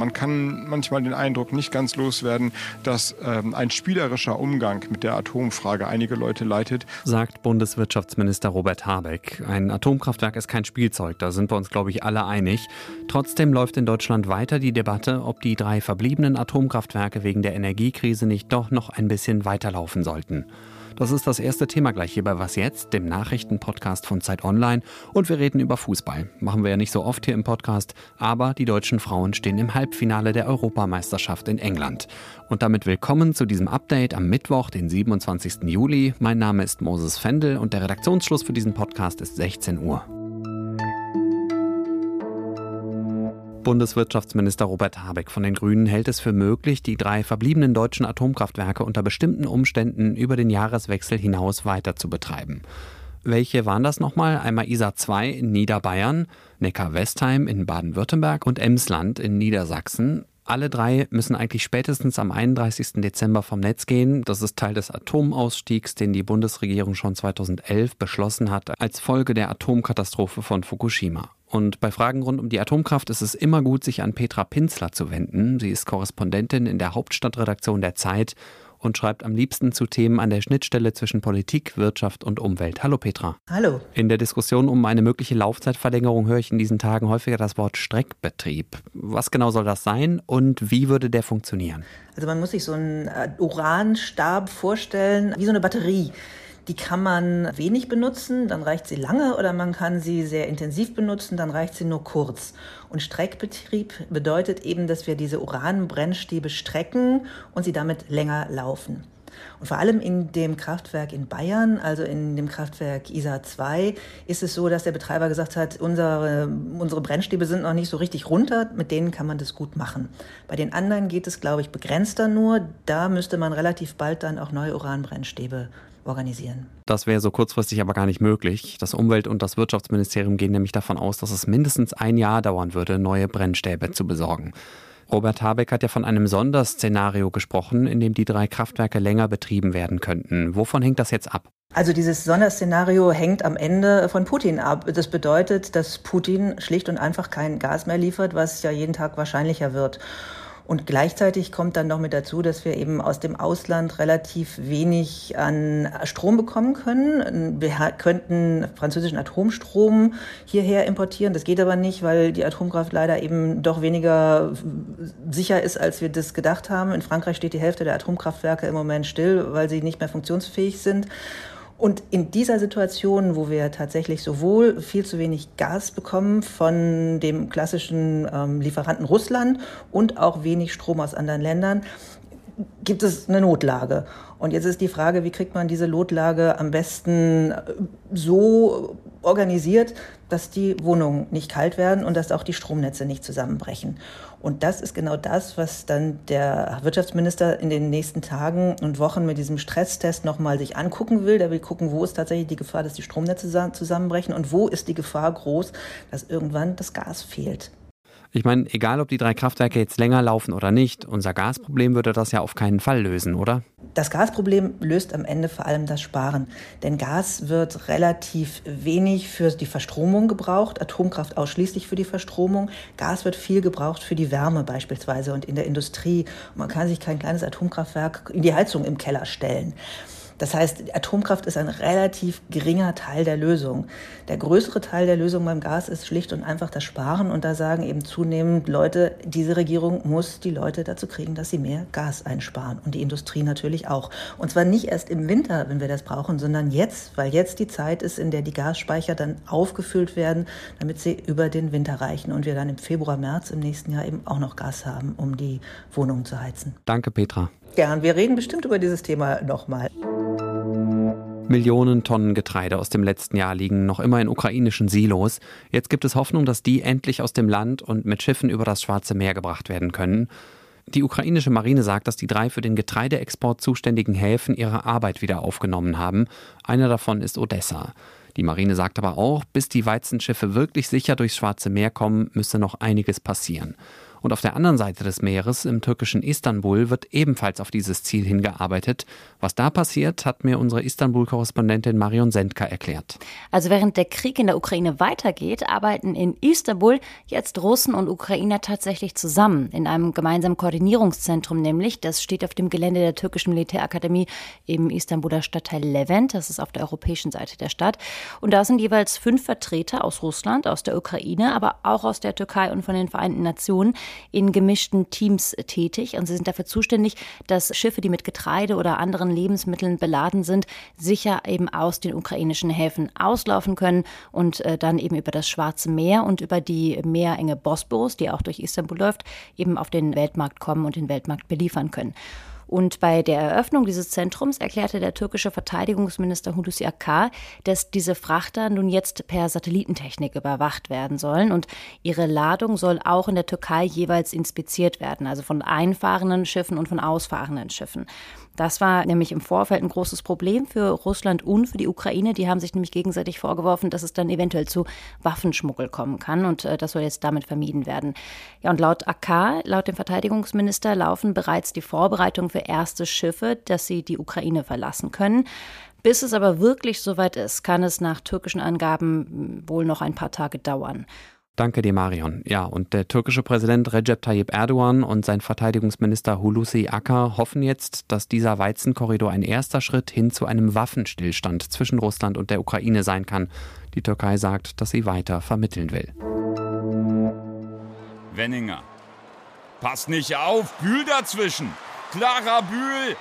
Man kann manchmal den Eindruck nicht ganz loswerden, dass ähm, ein spielerischer Umgang mit der Atomfrage einige Leute leitet. Sagt Bundeswirtschaftsminister Robert Habeck. Ein Atomkraftwerk ist kein Spielzeug, da sind wir uns, glaube ich, alle einig. Trotzdem läuft in Deutschland weiter die Debatte, ob die drei verbliebenen Atomkraftwerke wegen der Energiekrise nicht doch noch ein bisschen weiterlaufen sollten. Das ist das erste Thema gleich hier bei Was jetzt, dem Nachrichtenpodcast von Zeit Online. Und wir reden über Fußball. Machen wir ja nicht so oft hier im Podcast, aber die deutschen Frauen stehen im Halbfinale der Europameisterschaft in England. Und damit willkommen zu diesem Update am Mittwoch, den 27. Juli. Mein Name ist Moses Fendel und der Redaktionsschluss für diesen Podcast ist 16 Uhr. Bundeswirtschaftsminister Robert Habeck von den Grünen hält es für möglich, die drei verbliebenen deutschen Atomkraftwerke unter bestimmten Umständen über den Jahreswechsel hinaus weiter zu betreiben. Welche waren das nochmal? Einmal ISA 2 in Niederbayern, Neckar-Westheim in Baden-Württemberg und Emsland in Niedersachsen. Alle drei müssen eigentlich spätestens am 31. Dezember vom Netz gehen. Das ist Teil des Atomausstiegs, den die Bundesregierung schon 2011 beschlossen hat, als Folge der Atomkatastrophe von Fukushima. Und bei Fragen rund um die Atomkraft ist es immer gut, sich an Petra Pinzler zu wenden. Sie ist Korrespondentin in der Hauptstadtredaktion der Zeit und schreibt am liebsten zu Themen an der Schnittstelle zwischen Politik, Wirtschaft und Umwelt. Hallo Petra. Hallo. In der Diskussion um eine mögliche Laufzeitverlängerung höre ich in diesen Tagen häufiger das Wort Streckbetrieb. Was genau soll das sein und wie würde der funktionieren? Also man muss sich so einen äh, Uranstab vorstellen, wie so eine Batterie. Die kann man wenig benutzen, dann reicht sie lange, oder man kann sie sehr intensiv benutzen, dann reicht sie nur kurz. Und Streckbetrieb bedeutet eben, dass wir diese Uranbrennstäbe strecken und sie damit länger laufen. Und vor allem in dem Kraftwerk in Bayern, also in dem Kraftwerk ISA 2, ist es so, dass der Betreiber gesagt hat, unsere, unsere Brennstäbe sind noch nicht so richtig runter, mit denen kann man das gut machen. Bei den anderen geht es, glaube ich, begrenzter nur. Da müsste man relativ bald dann auch neue Uranbrennstäbe organisieren. Das wäre so kurzfristig aber gar nicht möglich. Das Umwelt- und das Wirtschaftsministerium gehen nämlich davon aus, dass es mindestens ein Jahr dauern würde, neue Brennstäbe zu besorgen. Robert Habeck hat ja von einem Sonderszenario gesprochen, in dem die drei Kraftwerke länger betrieben werden könnten. Wovon hängt das jetzt ab? Also dieses Sonderszenario hängt am Ende von Putin ab. Das bedeutet, dass Putin schlicht und einfach kein Gas mehr liefert, was ja jeden Tag wahrscheinlicher wird. Und gleichzeitig kommt dann noch mit dazu, dass wir eben aus dem Ausland relativ wenig an Strom bekommen können. Wir könnten französischen Atomstrom hierher importieren. Das geht aber nicht, weil die Atomkraft leider eben doch weniger sicher ist, als wir das gedacht haben. In Frankreich steht die Hälfte der Atomkraftwerke im Moment still, weil sie nicht mehr funktionsfähig sind. Und in dieser Situation, wo wir tatsächlich sowohl viel zu wenig Gas bekommen von dem klassischen ähm, Lieferanten Russland und auch wenig Strom aus anderen Ländern, gibt es eine Notlage. Und jetzt ist die Frage, wie kriegt man diese Notlage am besten äh, so organisiert, dass die Wohnungen nicht kalt werden und dass auch die Stromnetze nicht zusammenbrechen. Und das ist genau das, was dann der Wirtschaftsminister in den nächsten Tagen und Wochen mit diesem Stresstest nochmal sich angucken will. Der will gucken, wo ist tatsächlich die Gefahr, dass die Stromnetze zusammenbrechen und wo ist die Gefahr groß, dass irgendwann das Gas fehlt. Ich meine, egal ob die drei Kraftwerke jetzt länger laufen oder nicht, unser Gasproblem würde das ja auf keinen Fall lösen, oder? Das Gasproblem löst am Ende vor allem das Sparen. Denn Gas wird relativ wenig für die Verstromung gebraucht, Atomkraft ausschließlich für die Verstromung. Gas wird viel gebraucht für die Wärme beispielsweise und in der Industrie. Man kann sich kein kleines Atomkraftwerk in die Heizung im Keller stellen. Das heißt, Atomkraft ist ein relativ geringer Teil der Lösung. Der größere Teil der Lösung beim Gas ist schlicht und einfach das Sparen. Und da sagen eben zunehmend Leute, diese Regierung muss die Leute dazu kriegen, dass sie mehr Gas einsparen. Und die Industrie natürlich auch. Und zwar nicht erst im Winter, wenn wir das brauchen, sondern jetzt, weil jetzt die Zeit ist, in der die Gasspeicher dann aufgefüllt werden, damit sie über den Winter reichen und wir dann im Februar, März im nächsten Jahr eben auch noch Gas haben, um die Wohnungen zu heizen. Danke, Petra. Gern, wir reden bestimmt über dieses Thema nochmal. Millionen Tonnen Getreide aus dem letzten Jahr liegen noch immer in ukrainischen Silos. Jetzt gibt es Hoffnung, dass die endlich aus dem Land und mit Schiffen über das Schwarze Meer gebracht werden können. Die ukrainische Marine sagt, dass die drei für den Getreideexport zuständigen Häfen ihre Arbeit wieder aufgenommen haben. Einer davon ist Odessa. Die Marine sagt aber auch, bis die Weizenschiffe wirklich sicher durchs Schwarze Meer kommen, müsse noch einiges passieren. Und auf der anderen Seite des Meeres, im türkischen Istanbul, wird ebenfalls auf dieses Ziel hingearbeitet. Was da passiert, hat mir unsere Istanbul-Korrespondentin Marion Sendka erklärt. Also während der Krieg in der Ukraine weitergeht, arbeiten in Istanbul jetzt Russen und Ukrainer tatsächlich zusammen in einem gemeinsamen Koordinierungszentrum, nämlich das steht auf dem Gelände der türkischen Militärakademie im Istanbuler Stadtteil Levent. Das ist auf der europäischen Seite der Stadt. Und da sind jeweils fünf Vertreter aus Russland, aus der Ukraine, aber auch aus der Türkei und von den Vereinten Nationen in gemischten Teams tätig und sie sind dafür zuständig, dass Schiffe, die mit Getreide oder anderen Lebensmitteln beladen sind, sicher eben aus den ukrainischen Häfen auslaufen können und äh, dann eben über das Schwarze Meer und über die Meerenge Bosporus, die auch durch Istanbul läuft, eben auf den Weltmarkt kommen und den Weltmarkt beliefern können. Und bei der Eröffnung dieses Zentrums erklärte der türkische Verteidigungsminister Hulusi Akar, dass diese Frachter nun jetzt per Satellitentechnik überwacht werden sollen und ihre Ladung soll auch in der Türkei jeweils inspiziert werden, also von einfahrenden Schiffen und von ausfahrenden Schiffen. Das war nämlich im Vorfeld ein großes Problem für Russland und für die Ukraine. Die haben sich nämlich gegenseitig vorgeworfen, dass es dann eventuell zu Waffenschmuggel kommen kann. Und äh, das soll jetzt damit vermieden werden. Ja, und laut AK, laut dem Verteidigungsminister, laufen bereits die Vorbereitungen für erste Schiffe, dass sie die Ukraine verlassen können. Bis es aber wirklich soweit ist, kann es nach türkischen Angaben wohl noch ein paar Tage dauern. Danke dir, Marion. Ja, und der türkische Präsident Recep Tayyip Erdogan und sein Verteidigungsminister Hulusi Akar hoffen jetzt, dass dieser Weizenkorridor ein erster Schritt hin zu einem Waffenstillstand zwischen Russland und der Ukraine sein kann. Die Türkei sagt, dass sie weiter vermitteln will. Wenninger. Pass nicht auf, Bühl dazwischen. Clara Bühl.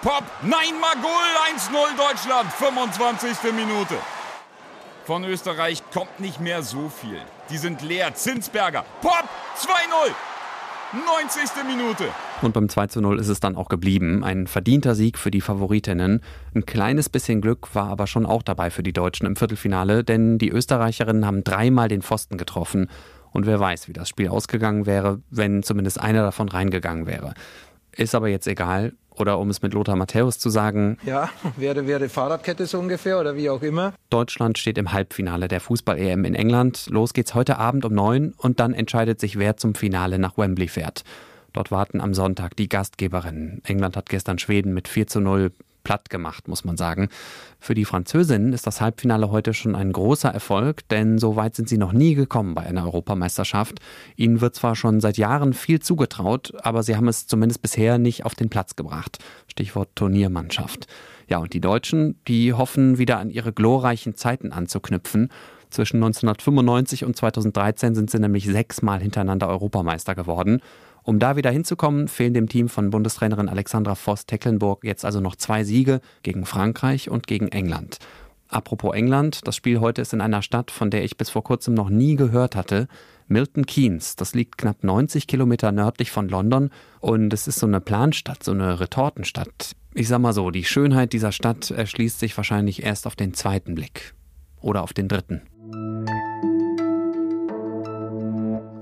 Pop. Nein, Magul. 1-0 Deutschland. 25. Minute. Von Österreich kommt nicht mehr so viel. Die sind leer. Zinsberger. Pop! 2-0! 90. Minute. Und beim 2 0 ist es dann auch geblieben. Ein verdienter Sieg für die Favoritinnen. Ein kleines bisschen Glück war aber schon auch dabei für die Deutschen im Viertelfinale, denn die Österreicherinnen haben dreimal den Pfosten getroffen. Und wer weiß, wie das Spiel ausgegangen wäre, wenn zumindest einer davon reingegangen wäre. Ist aber jetzt egal. Oder um es mit Lothar Matthäus zu sagen. Ja, wäre, wäre Fahrradkette so ungefähr oder wie auch immer. Deutschland steht im Halbfinale der Fußball-EM in England. Los geht's heute Abend um neun und dann entscheidet sich, wer zum Finale nach Wembley fährt. Dort warten am Sonntag die Gastgeberinnen. England hat gestern Schweden mit 4 zu 0 platt gemacht, muss man sagen. Für die Französinnen ist das Halbfinale heute schon ein großer Erfolg, denn so weit sind sie noch nie gekommen bei einer Europameisterschaft. Ihnen wird zwar schon seit Jahren viel zugetraut, aber sie haben es zumindest bisher nicht auf den Platz gebracht. Stichwort Turniermannschaft. Ja, und die Deutschen, die hoffen wieder an ihre glorreichen Zeiten anzuknüpfen. Zwischen 1995 und 2013 sind sie nämlich sechsmal hintereinander Europameister geworden. Um da wieder hinzukommen, fehlen dem Team von Bundestrainerin Alexandra Voss-Tecklenburg jetzt also noch zwei Siege gegen Frankreich und gegen England. Apropos England, das Spiel heute ist in einer Stadt, von der ich bis vor kurzem noch nie gehört hatte. Milton Keynes, das liegt knapp 90 Kilometer nördlich von London und es ist so eine Planstadt, so eine Retortenstadt. Ich sag mal so, die Schönheit dieser Stadt erschließt sich wahrscheinlich erst auf den zweiten Blick. Oder auf den dritten.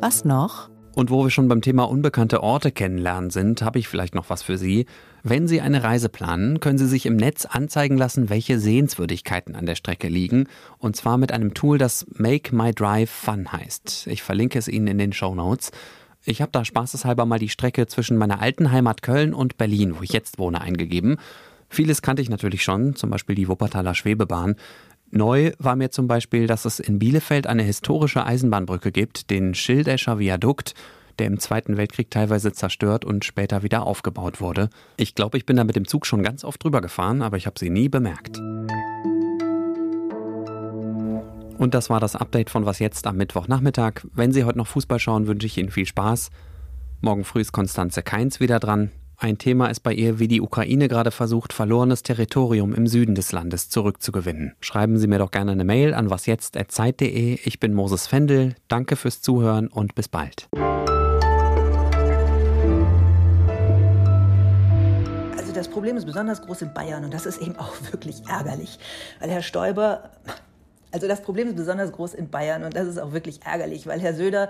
Was noch? Und wo wir schon beim Thema unbekannte Orte kennenlernen sind, habe ich vielleicht noch was für Sie. Wenn Sie eine Reise planen, können Sie sich im Netz anzeigen lassen, welche Sehenswürdigkeiten an der Strecke liegen. Und zwar mit einem Tool, das Make My Drive Fun heißt. Ich verlinke es Ihnen in den Show Notes. Ich habe da spaßeshalber mal die Strecke zwischen meiner alten Heimat Köln und Berlin, wo ich jetzt wohne, eingegeben. Vieles kannte ich natürlich schon, zum Beispiel die Wuppertaler Schwebebahn. Neu war mir zum Beispiel, dass es in Bielefeld eine historische Eisenbahnbrücke gibt, den Schildescher Viadukt, der im Zweiten Weltkrieg teilweise zerstört und später wieder aufgebaut wurde. Ich glaube, ich bin da mit dem Zug schon ganz oft drüber gefahren, aber ich habe sie nie bemerkt. Und das war das Update von Was jetzt am Mittwochnachmittag. Wenn Sie heute noch Fußball schauen, wünsche ich Ihnen viel Spaß. Morgen früh ist Konstanze Keins wieder dran. Ein Thema ist bei ihr, wie die Ukraine gerade versucht, verlorenes Territorium im Süden des Landes zurückzugewinnen. Schreiben Sie mir doch gerne eine Mail an wasjetzt.zeit.de. Ich bin Moses Fendel. Danke fürs Zuhören und bis bald. Das Problem ist besonders groß in Bayern und das ist eben auch wirklich ärgerlich, weil Herr Stoiber also das Problem ist besonders groß in Bayern und das ist auch wirklich ärgerlich, weil Herr Söder